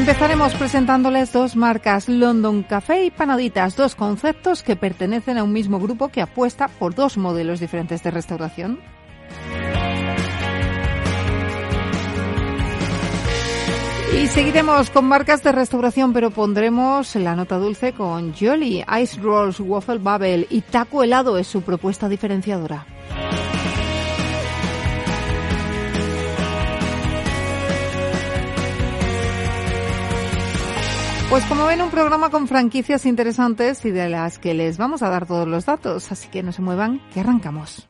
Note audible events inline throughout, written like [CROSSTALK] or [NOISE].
Empezaremos presentándoles dos marcas, London Café y Panaditas, dos conceptos que pertenecen a un mismo grupo que apuesta por dos modelos diferentes de restauración. Y seguiremos con marcas de restauración, pero pondremos la nota dulce con Jolly, Ice Rolls, Waffle Bubble y Taco Helado es su propuesta diferenciadora. Pues como ven, un programa con franquicias interesantes y de las que les vamos a dar todos los datos, así que no se muevan, que arrancamos.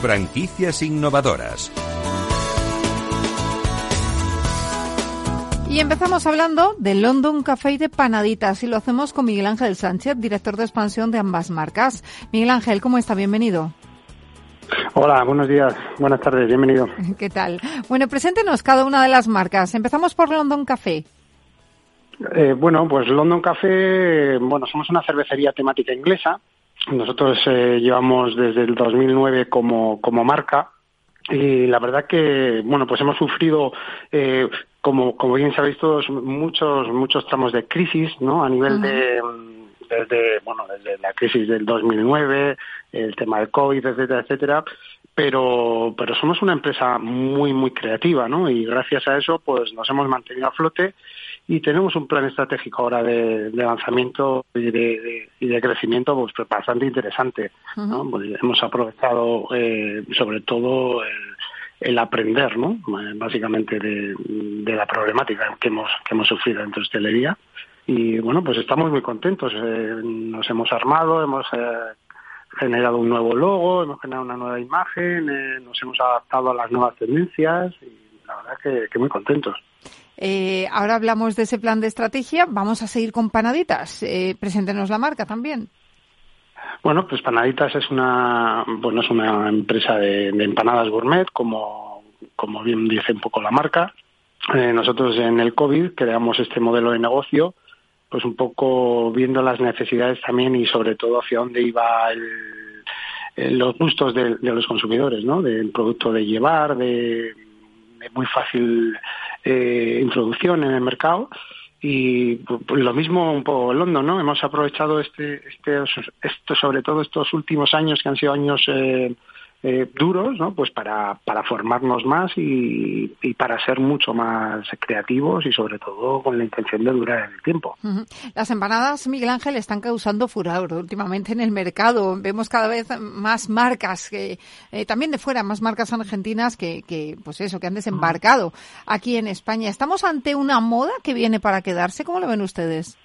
Franquicias innovadoras. Y empezamos hablando de London Café y de Panaditas y lo hacemos con Miguel Ángel Sánchez, director de expansión de ambas marcas. Miguel Ángel, ¿cómo está? Bienvenido. Hola, buenos días, buenas tardes, bienvenido. [LAUGHS] ¿Qué tal? Bueno, preséntenos cada una de las marcas. Empezamos por London Café. Eh, bueno, pues London Café, bueno, somos una cervecería temática inglesa. Nosotros eh, llevamos desde el 2009 como, como marca y la verdad que, bueno, pues hemos sufrido eh, como, como bien sabéis todos, muchos, muchos tramos de crisis, ¿no? A nivel de, desde, bueno, desde la crisis del 2009, el tema del COVID, etcétera, etcétera. Pero, pero somos una empresa muy, muy creativa, ¿no? Y gracias a eso, pues nos hemos mantenido a flote y tenemos un plan estratégico ahora de, lanzamiento y de, y de, crecimiento pues bastante interesante. ¿no? Pues hemos aprovechado eh, sobre todo el, el aprender, ¿no? Básicamente de, la problemática que hemos, que hemos sufrido en hostelería. Y bueno, pues estamos muy contentos. Eh, nos hemos armado, hemos eh, generado un nuevo logo, hemos generado una nueva imagen, eh, nos hemos adaptado a las nuevas tendencias y la verdad que, que muy contentos. ahora hablamos de ese plan de estrategia. Vamos a seguir con Panaditas. preséntenos la marca también. Bueno, pues Panaditas es una, bueno, es una empresa de, empanadas gourmet, como, como bien dice un poco la marca. Eh, nosotros en el COVID creamos este modelo de negocio, pues un poco viendo las necesidades también y sobre todo hacia dónde iba el, los gustos de, los consumidores, ¿no? Del producto de llevar, de, muy fácil eh, introducción en el mercado y pues, lo mismo un poco London, ¿no? Hemos aprovechado este, este, esto, sobre todo estos últimos años que han sido años eh, eh, duros, ¿no? Pues para, para formarnos más y, y, para ser mucho más creativos y sobre todo con la intención de durar en el tiempo. Las empanadas, Miguel Ángel, están causando furor últimamente en el mercado. Vemos cada vez más marcas, que, eh, también de fuera, más marcas argentinas que, que, pues eso, que han desembarcado aquí en España. ¿Estamos ante una moda que viene para quedarse? ¿Cómo lo ven ustedes?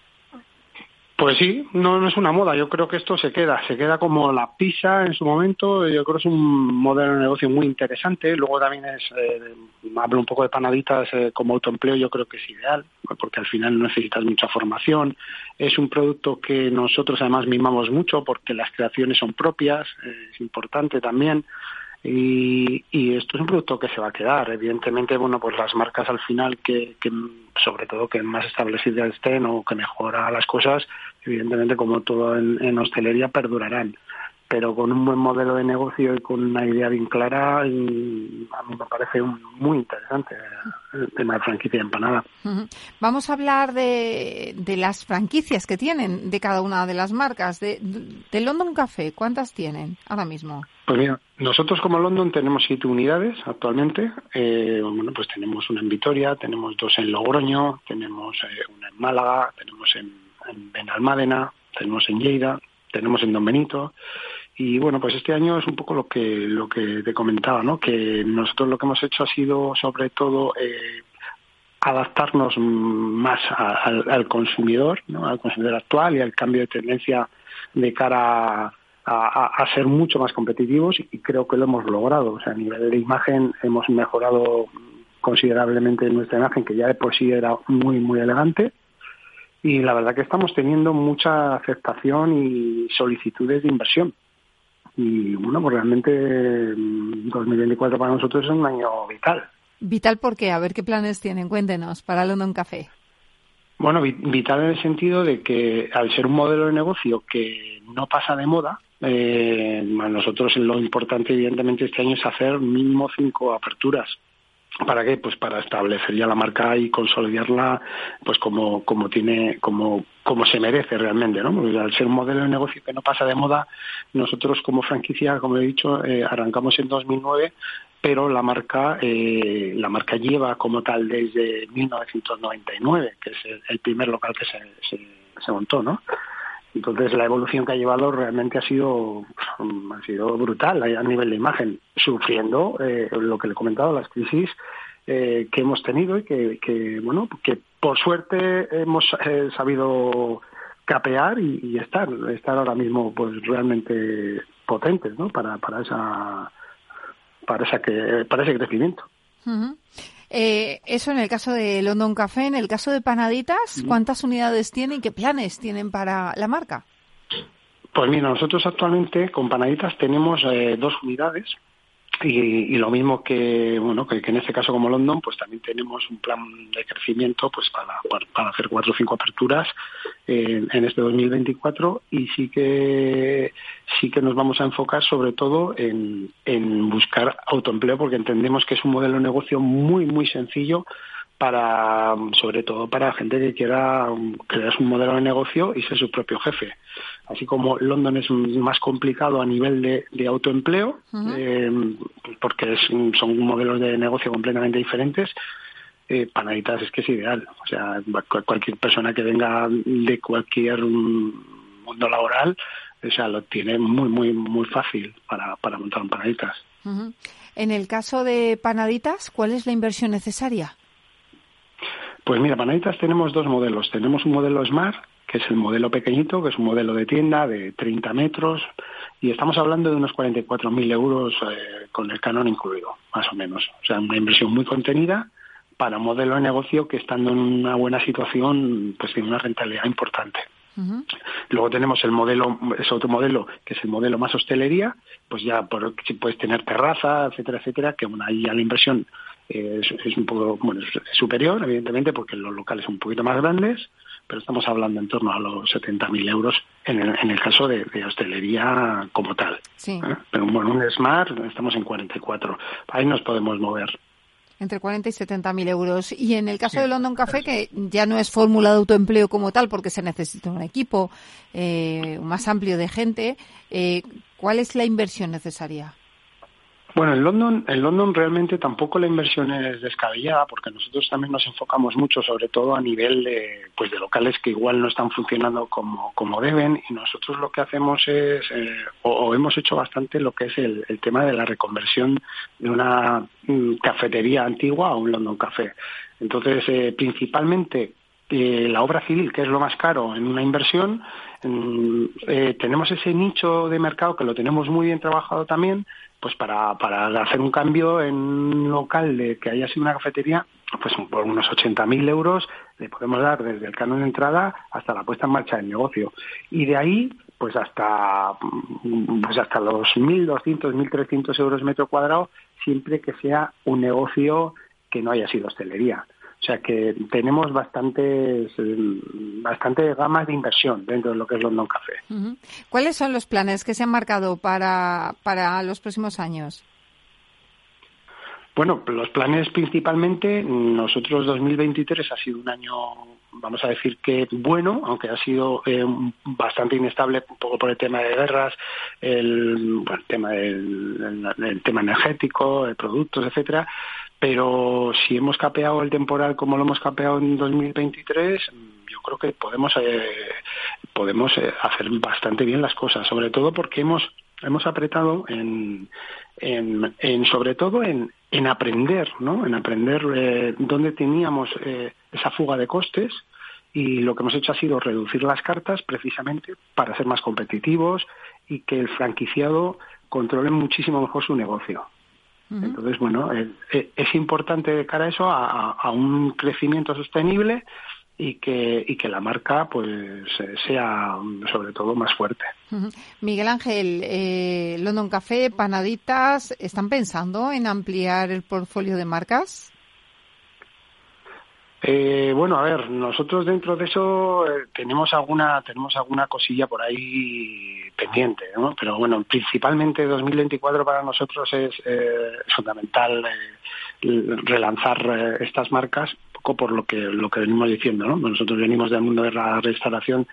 Pues sí, no, es una moda. Yo creo que esto se queda, se queda como la pizza en su momento. Yo creo que es un modelo de negocio muy interesante. Luego también es, eh, hablo un poco de panaditas eh, como autoempleo. Yo creo que es ideal porque al final no necesitas mucha formación. Es un producto que nosotros además mimamos mucho porque las creaciones son propias. Eh, es importante también. Y, y, esto es un producto que se va a quedar. Evidentemente, bueno, pues las marcas al final que, que sobre todo que más establecidas estén o que mejora las cosas, evidentemente como todo en, hostelería perdurarán pero con un buen modelo de negocio y con una idea bien clara, a mí me parece muy interesante el tema de franquicia empanada. Vamos a hablar de, de, las franquicias que tienen de cada una de las marcas. De, de London Café, ¿cuántas tienen ahora mismo? Pues mira, nosotros como London tenemos siete unidades actualmente. Eh, bueno, pues tenemos una en Vitoria, tenemos dos en Logroño, tenemos eh, una en Málaga, tenemos en en Benalmádena, tenemos en Lleida, tenemos en Don Benito y bueno pues este año es un poco lo que lo que te comentaba no que nosotros lo que hemos hecho ha sido sobre todo eh, adaptarnos más al, consumidor ¿no? al consumidor actual y al cambio de tendencia de cara a, ser mucho más competitivos y creo que lo hemos logrado. O sea, a nivel de imagen hemos mejorado considerablemente nuestra imagen, que ya de por sí era muy, muy elegante. Y la verdad que estamos teniendo mucha aceptación y solicitudes de inversión. Y bueno, pues realmente 2024 mm, para nosotros es un año vital. Vital porque, a ver qué planes tienen, cuéntenos, para London Café. Bueno, vital en el sentido de que al ser un modelo de negocio que no pasa de moda, eh, nosotros lo importante evidentemente este año es hacer mínimo cinco aperturas ¿Para qué? Pues para establecer ya la marca y consolidarla pues como, como tiene, como, como se merece realmente, ¿no? Porque al ser un modelo de negocio que no pasa de moda, nosotros como franquicia, como he dicho, eh, arrancamos en 2009, pero la marca, eh, la marca lleva como tal desde 1999, que es el, primer local que se, se, se montó, ¿no? Entonces la evolución que ha llevado realmente ha sido ha sido brutal a nivel de imagen, sufriendo eh, lo que le he comentado, las crisis eh, que hemos tenido y que, bueno que por suerte hemos eh, sabido capear y, estar estar ahora mismo pues realmente potentes ¿no? para para esa para esa que para ese crecimiento eh, eso en el caso de London Café. En el caso de Panaditas, ¿cuántas unidades tienen y qué planes tienen para la marca? Pues mira, nosotros actualmente con Panaditas tenemos eh, dos unidades y, lo mismo que bueno que, en este caso como London pues también tenemos un plan de crecimiento pues para, para, hacer cuatro o cinco aperturas en, en, este 2024 y sí que sí que nos vamos a enfocar sobre todo en, en buscar autoempleo porque entendemos que es un modelo de negocio muy muy sencillo para sobre todo para gente que quiera crear un modelo de negocio y ser su propio jefe así como London es más complicado a nivel de, autoempleo, eh, porque son modelos de negocio completamente diferentes, eh, Panaditas es que es ideal. O sea, cualquier persona que venga de cualquier mundo laboral, o sea, lo tiene muy, muy, muy fácil para, para montar un Panaditas. En el caso de Panaditas, ¿cuál es la inversión necesaria? Pues mira, Panaditas tenemos dos modelos. Tenemos un modelo Smart, que es el modelo pequeñito, que es un modelo de tienda de 30 metros, y estamos hablando de unos 44.000 euros eh, con el canon incluido, más o menos. O sea, una inversión muy contenida para un modelo de negocio que estando en una buena situación, pues tiene una rentabilidad importante. Luego tenemos el modelo, ese otro modelo, que es el modelo más hostelería, pues ya por, si puedes tener terraza, etcétera, etcétera, que bueno, ahí ya la inversión eh, es, un poco, bueno, es superior, evidentemente, porque los locales son un poquito más grandes, pero estamos hablando en torno a los 70.000 euros en el, en el caso de, hostelería como tal. Sí. ¿Eh? Pero bueno, un Smart estamos en 44. Ahí nos podemos mover. Entre 40 y 70 mil euros. Y en el caso de London Café, que ya no es fórmula de autoempleo como tal, porque se necesita un equipo eh, más amplio de gente, eh, ¿cuál es la inversión necesaria? Bueno, en London, en London realmente tampoco la inversión es descabellada porque nosotros también nos enfocamos mucho, sobre todo a nivel de, pues de locales que igual no están funcionando como, como deben y nosotros lo que hacemos es, eh, o, hemos hecho bastante lo que es el, tema de la reconversión de una mm, cafetería antigua a un London Café. Entonces, eh, principalmente eh, la obra civil, que es lo más caro en una inversión, eh, tenemos ese nicho de mercado que lo tenemos muy bien trabajado también, pues para, para hacer un cambio en un local de que haya sido una cafetería, pues por unos 80.000 euros le podemos dar desde el canon de entrada hasta la puesta en marcha del negocio. Y de ahí, pues hasta, pues hasta los 1.200, 1.300 euros metro cuadrado, siempre que sea un negocio que no haya sido hostelería. O sea que tenemos bastantes, bastante gamas de inversión dentro de lo que es London Café. ¿Cuáles son los planes que se han marcado para, para los próximos años? Bueno, los planes principalmente, nosotros 2023 ha sido un año, vamos a decir que bueno, aunque ha sido eh, bastante inestable un poco por el tema de guerras, el, tema el tema energético, de productos, etcétera, pero si hemos capeado el temporal como lo hemos capeado en 2023, yo creo que podemos eh, podemos eh, hacer bastante bien las cosas, sobre todo porque hemos hemos apretado en, en, sobre todo en, en aprender, ¿no? En aprender eh, dónde teníamos esa fuga de costes y lo que hemos hecho ha sido reducir las cartas precisamente para ser más competitivos y que el franquiciado controle muchísimo mejor su negocio. Entonces, bueno, es importante de cara a eso, a, un crecimiento sostenible y que, y que la marca pues sea sobre todo más fuerte. Miguel Ángel, eh, London Café, Panaditas, ¿están pensando en ampliar el portfolio de marcas? Eh, bueno, a ver, nosotros dentro de eso eh, tenemos alguna tenemos alguna cosilla por ahí pendiente, ¿no? Pero bueno, principalmente 2024 para nosotros es eh, fundamental relanzar estas marcas, un poco por lo que lo que venimos diciendo, ¿no? Nosotros venimos del mundo de la restauración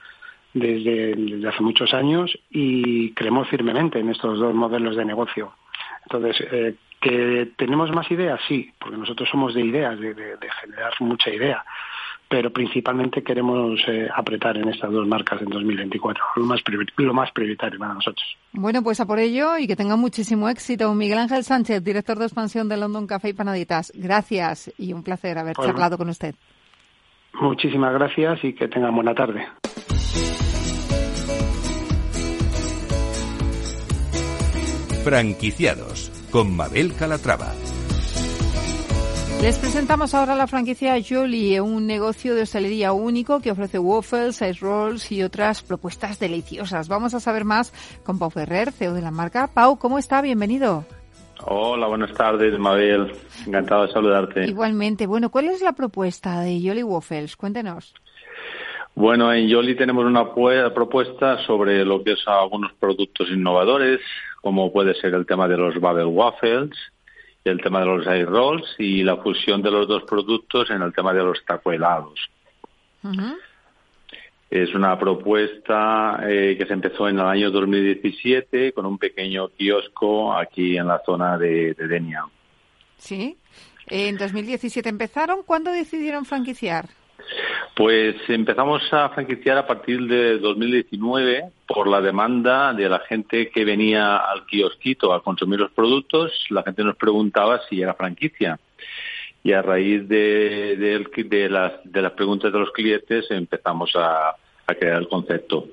desde, desde hace muchos años y creemos firmemente en estos dos modelos de negocio. Entonces, ¿Que tenemos más ideas? Sí, porque nosotros somos de ideas, de, generar mucha idea, pero principalmente queremos eh, apretar en estas dos marcas en 2024, lo más, lo más prioritario para nosotros. Bueno, pues a por ello y que tenga muchísimo éxito. Miguel Ángel Sánchez, director de expansión de London Café y Panaditas, gracias y un placer haber pues charlado con usted. Muchísimas gracias y que tengan buena tarde. Franquiciados con Mabel Calatrava. Les presentamos ahora la franquicia Jolie, un negocio de hostelería único que ofrece waffles, ice rolls y otras propuestas deliciosas. Vamos a saber más con Pau Ferrer, CEO de la marca. Pau, ¿cómo está? Bienvenido. Hola, buenas tardes, Mabel. Encantado de saludarte. Igualmente. Bueno, ¿cuál es la propuesta de Jolie Waffles? Cuéntenos. Bueno, en Jolie tenemos una propuesta sobre lo que es algunos productos innovadores, como puede ser el tema de los Bubble Waffles, el tema de los Ice Rolls y la fusión de los dos productos en el tema de los taco helados. Es una propuesta eh, que se empezó en el año 2017 con un pequeño kiosco aquí en la zona de, de Denia. Sí. En 2017 empezaron. ¿Cuándo decidieron franquiciar? Pues empezamos a franquiciar a partir de 2019 por la demanda de la gente que venía al kiosquito a consumir los productos. La gente nos preguntaba si era franquicia. Y a raíz de, las, de preguntas de los clientes empezamos a, crear el concepto.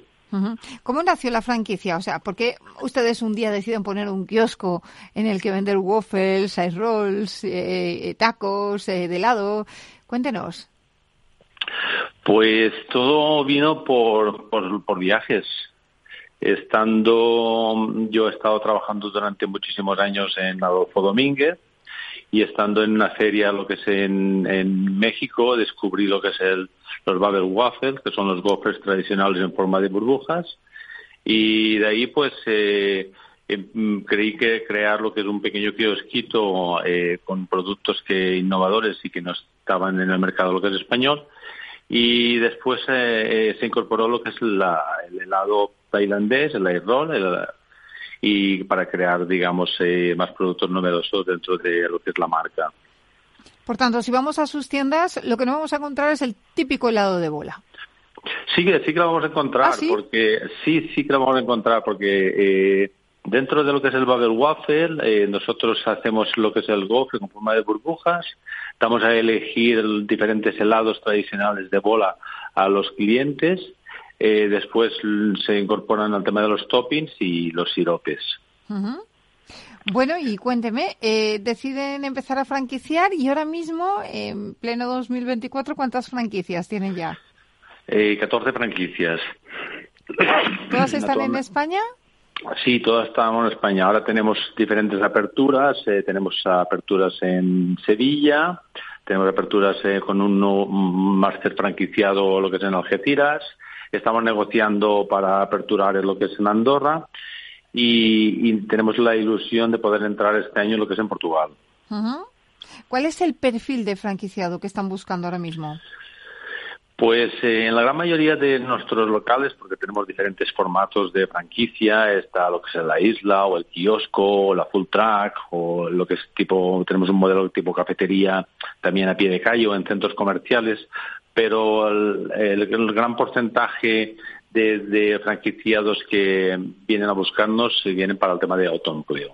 ¿Cómo nació la franquicia? O sea, ¿por qué ustedes un día deciden poner un kiosco en el que vender waffles, ice rolls, eh, eh, tacos eh, de helado? Cuéntenos. Pues todo vino por, por, viajes. Estando, yo he estado trabajando durante muchísimos años en Adolfo Domínguez y estando en una feria, lo que es en, México, descubrí lo que es el, los Babel Waffles, que son los waffles tradicionales en forma de burbujas. Y de ahí, pues, eh, em, creí que crear lo que es un pequeño kiosquito eh, con productos que innovadores y que no estaban en el mercado lo que es español y después eh, eh, se incorporó lo que es la, el helado tailandés, el air roll, y para crear, digamos, eh, más productos novedosos dentro de lo que es la marca. Por tanto, si vamos a sus tiendas, lo que no vamos a encontrar es el típico helado de bola. Sí, sí que lo vamos a encontrar, ¿Ah, porque sí, sí que lo vamos a encontrar, porque Dentro de lo que es el Bubble Waffle, eh, nosotros hacemos lo que es el gofre con forma de burbujas. Estamos a elegir diferentes helados tradicionales de bola a los clientes. Eh, después se incorporan al tema de los toppings y los siropes. Bueno, y cuénteme, eh, deciden empezar a franquiciar y ahora mismo, en pleno 2024, ¿cuántas franquicias tienen ya? Eh, 14 franquicias. ¿Todas están en España? Sí, todas estamos en España. Ahora tenemos diferentes aperturas. Eh, tenemos aperturas en Sevilla, tenemos aperturas eh, con un máster franquiciado, lo que es en Algeciras. Estamos negociando para aperturar lo que es en Andorra. Y, tenemos la ilusión de poder entrar este año en lo que es en Portugal. ¿Cuál es el perfil de franquiciado que están buscando ahora mismo? Pues eh, en la gran mayoría de nuestros locales, porque tenemos diferentes formatos de franquicia, está lo que es la isla o el kiosco o la full track o lo que es tipo, tenemos un modelo tipo cafetería también a pie de calle o en centros comerciales, pero el, gran porcentaje de, franquiciados que vienen a buscarnos vienen para el tema de autoempleo.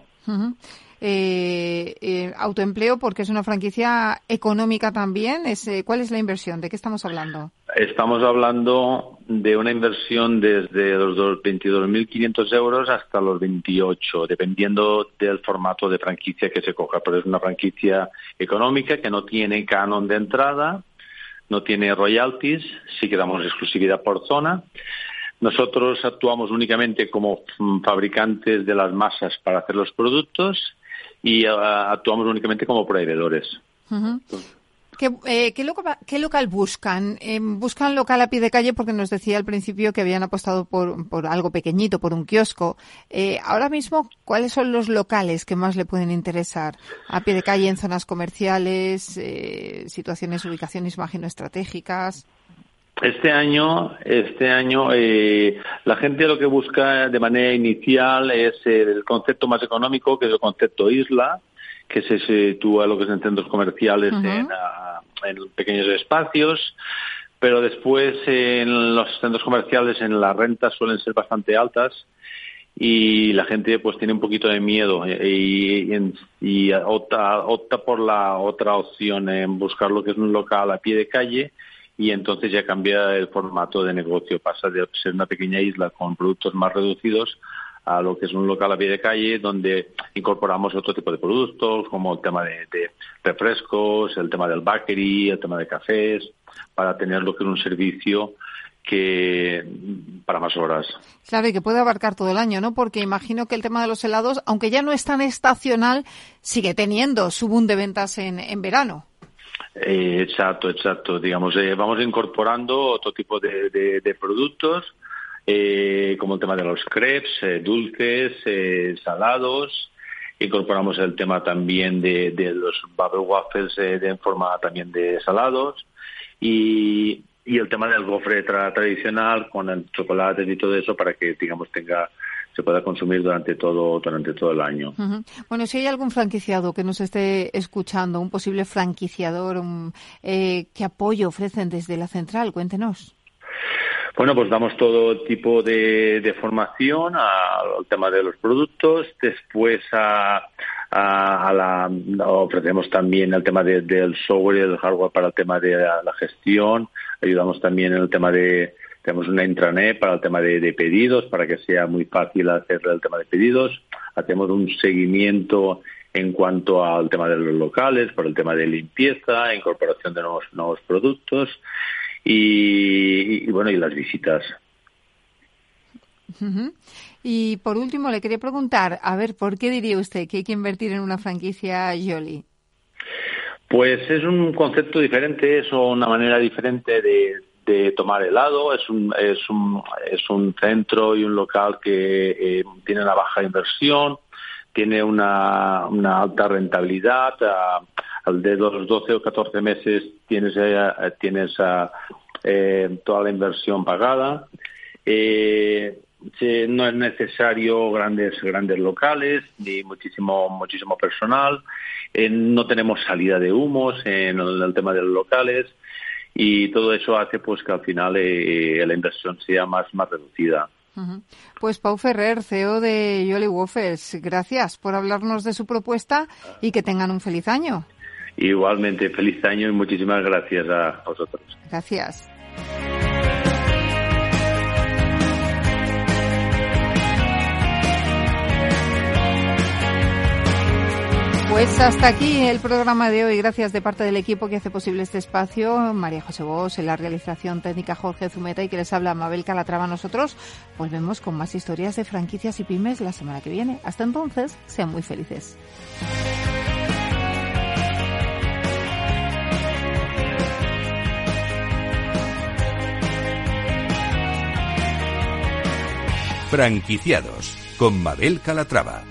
Eh, eh, autoempleo porque es una franquicia económica también. Es, eh, ¿Cuál es la inversión? ¿De qué estamos hablando? Estamos hablando de una inversión desde los 22.500 euros hasta los 28, dependiendo del formato de franquicia que se coja. Pero es una franquicia económica que no tiene canon de entrada, no tiene royalties, sí que damos exclusividad por zona. Nosotros actuamos únicamente como fabricantes de las masas para hacer los productos y ah, actuamos únicamente como proveedores. Eh, ¿Qué, local, buscan? Eh, ¿Buscan local a pie de calle? Porque nos decía al principio que habían apostado por, por algo pequeñito, por un kiosco. Eh, ahora mismo, ¿cuáles son los locales que más le pueden interesar? ¿A pie de calle, en zonas comerciales, situaciones, ubicaciones, imagino, estratégicas? Este año, este año, la gente lo que busca de manera inicial es el concepto más económico, que es el concepto isla, que se sitúa lo que es en centros comerciales, en, en pequeños espacios, pero después en los centros comerciales en las rentas suelen ser bastante altas y la gente pues tiene un poquito de miedo y, y, opta, opta, por la otra opción en buscar lo que es un local a pie de calle y entonces ya cambia el formato de negocio, pasa de ser una pequeña isla con productos más reducidos a lo que es un local a pie de calle donde incorporamos otro tipo de productos como el tema de, refrescos, el tema del bakery, el tema de cafés, para tener lo que es un servicio que para más horas. Claro, y que puede abarcar todo el año, ¿no? Porque imagino que el tema de los helados, aunque ya no es tan estacional, sigue teniendo su boom de ventas en, en verano. Eh, exacto, exacto. Digamos, eh, vamos incorporando otro tipo de, de productos eh, como el tema de los crepes, eh, dulces, eh, salados. Incorporamos el tema también de, los bubble waffles en forma también de salados. Y, el tema del gofre tradicional con el chocolate y todo eso para que, digamos, tenga se pueda consumir durante todo durante todo el año. Bueno, si hay algún franquiciado que nos esté escuchando, un posible franquiciador, ¿qué apoyo ofrecen desde la central? Cuéntenos. Bueno, pues damos todo tipo de, formación al tema de los productos, después a, la, ofrecemos también el tema del software y del hardware para el tema de la, gestión, ayudamos también en el tema de, tenemos una intranet para el tema de, pedidos, para que sea muy fácil hacer el tema de pedidos, hacemos un seguimiento en cuanto al tema de los locales, por el tema de limpieza, incorporación de nuevos, nuevos productos y, bueno, y las visitas. Y por último, le quería preguntar, a ver, ¿por qué diría usted que hay que invertir en una franquicia Yoli? Pues es un concepto diferente, es una manera diferente de, de tomar helado, es un, es, un, es un centro y un local que eh, tiene una baja inversión, tiene una, una alta rentabilidad, al de los 12 o 14 meses tienes, eh, tienes eh, toda la inversión pagada. Eh, no es necesario grandes grandes locales ni muchísimo muchísimo personal. no tenemos salida de humos en el, tema de los locales y todo eso hace pues que al final la inversión sea más más reducida. Pues Pau Ferrer, CEO de Yoli Waffles, gracias por hablarnos de su propuesta y que tengan un feliz año. Igualmente, feliz año y muchísimas gracias a vosotros. Gracias. Pues hasta aquí el programa de hoy. Gracias de parte del equipo que hace posible este espacio. María José Bos, en la realización técnica Jorge Zumeta y que les habla Mabel Calatrava. Nosotros volvemos con más historias de franquicias y pymes la semana que viene. Hasta entonces, sean muy felices. Franquiciados con Mabel Calatrava.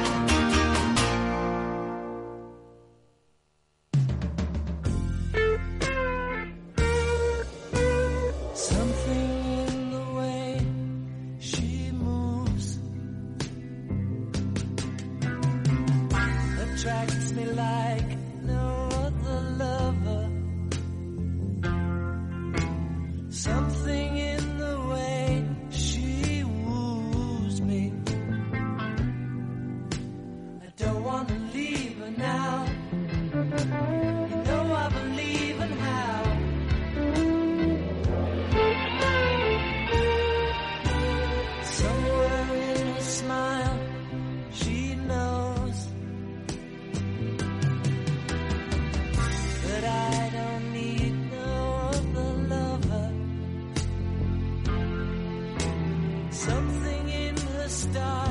Something in the style.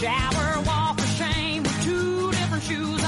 shower, walk for shame with two different shoes.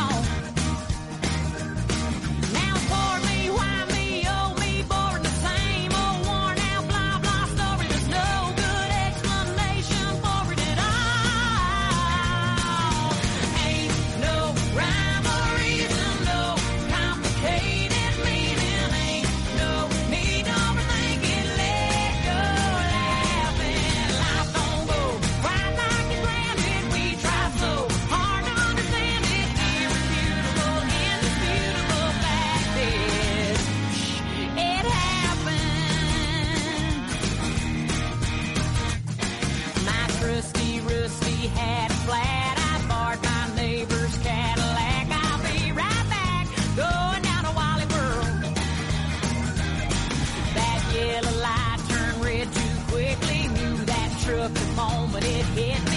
yellow light turned red too quickly. Knew that truck the moment it hit me.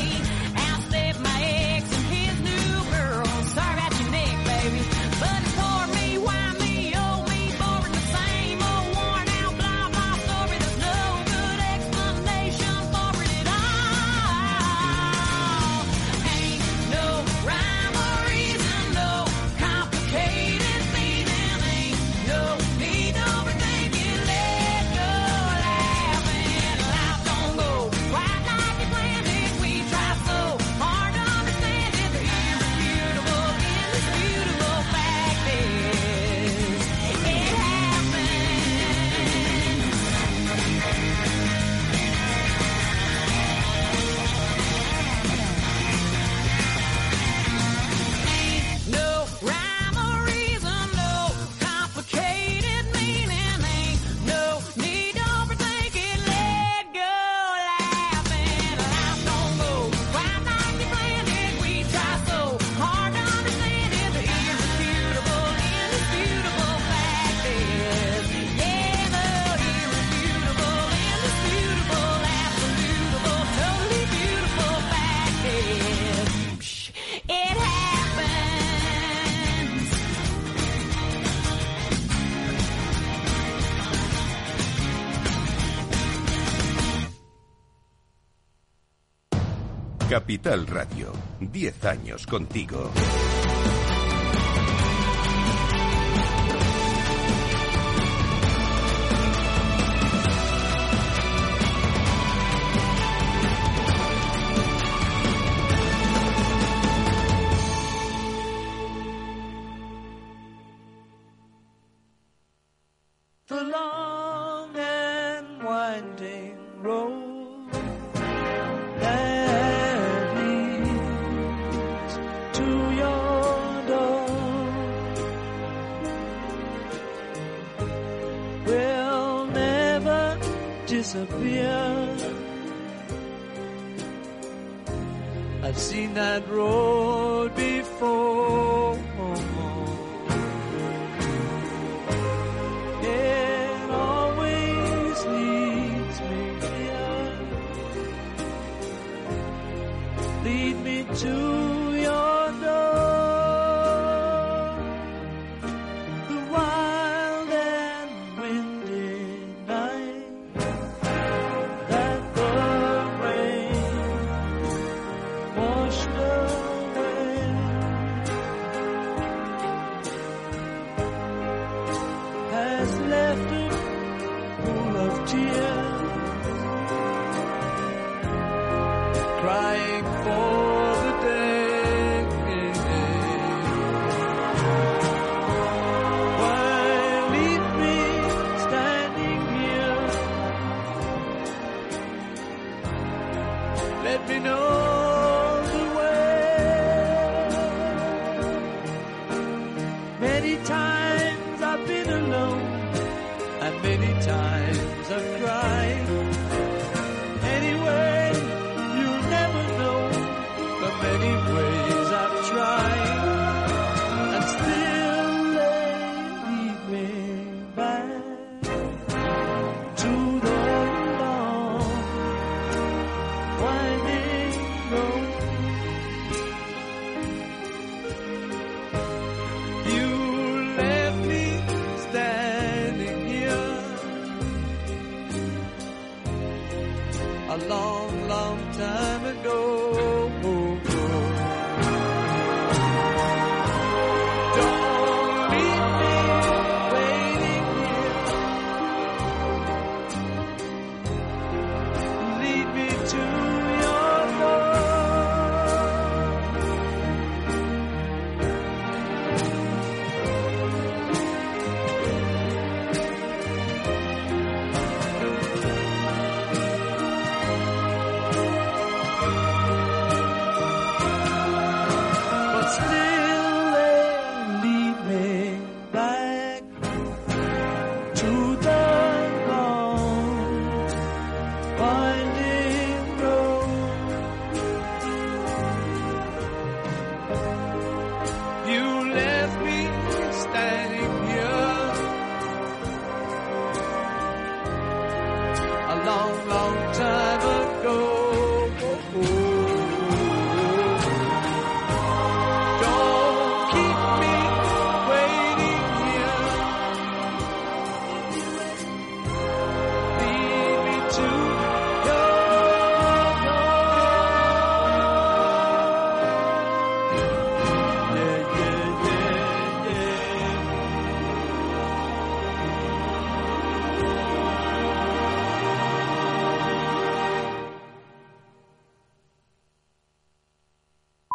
Capital Radio, 10 años contigo.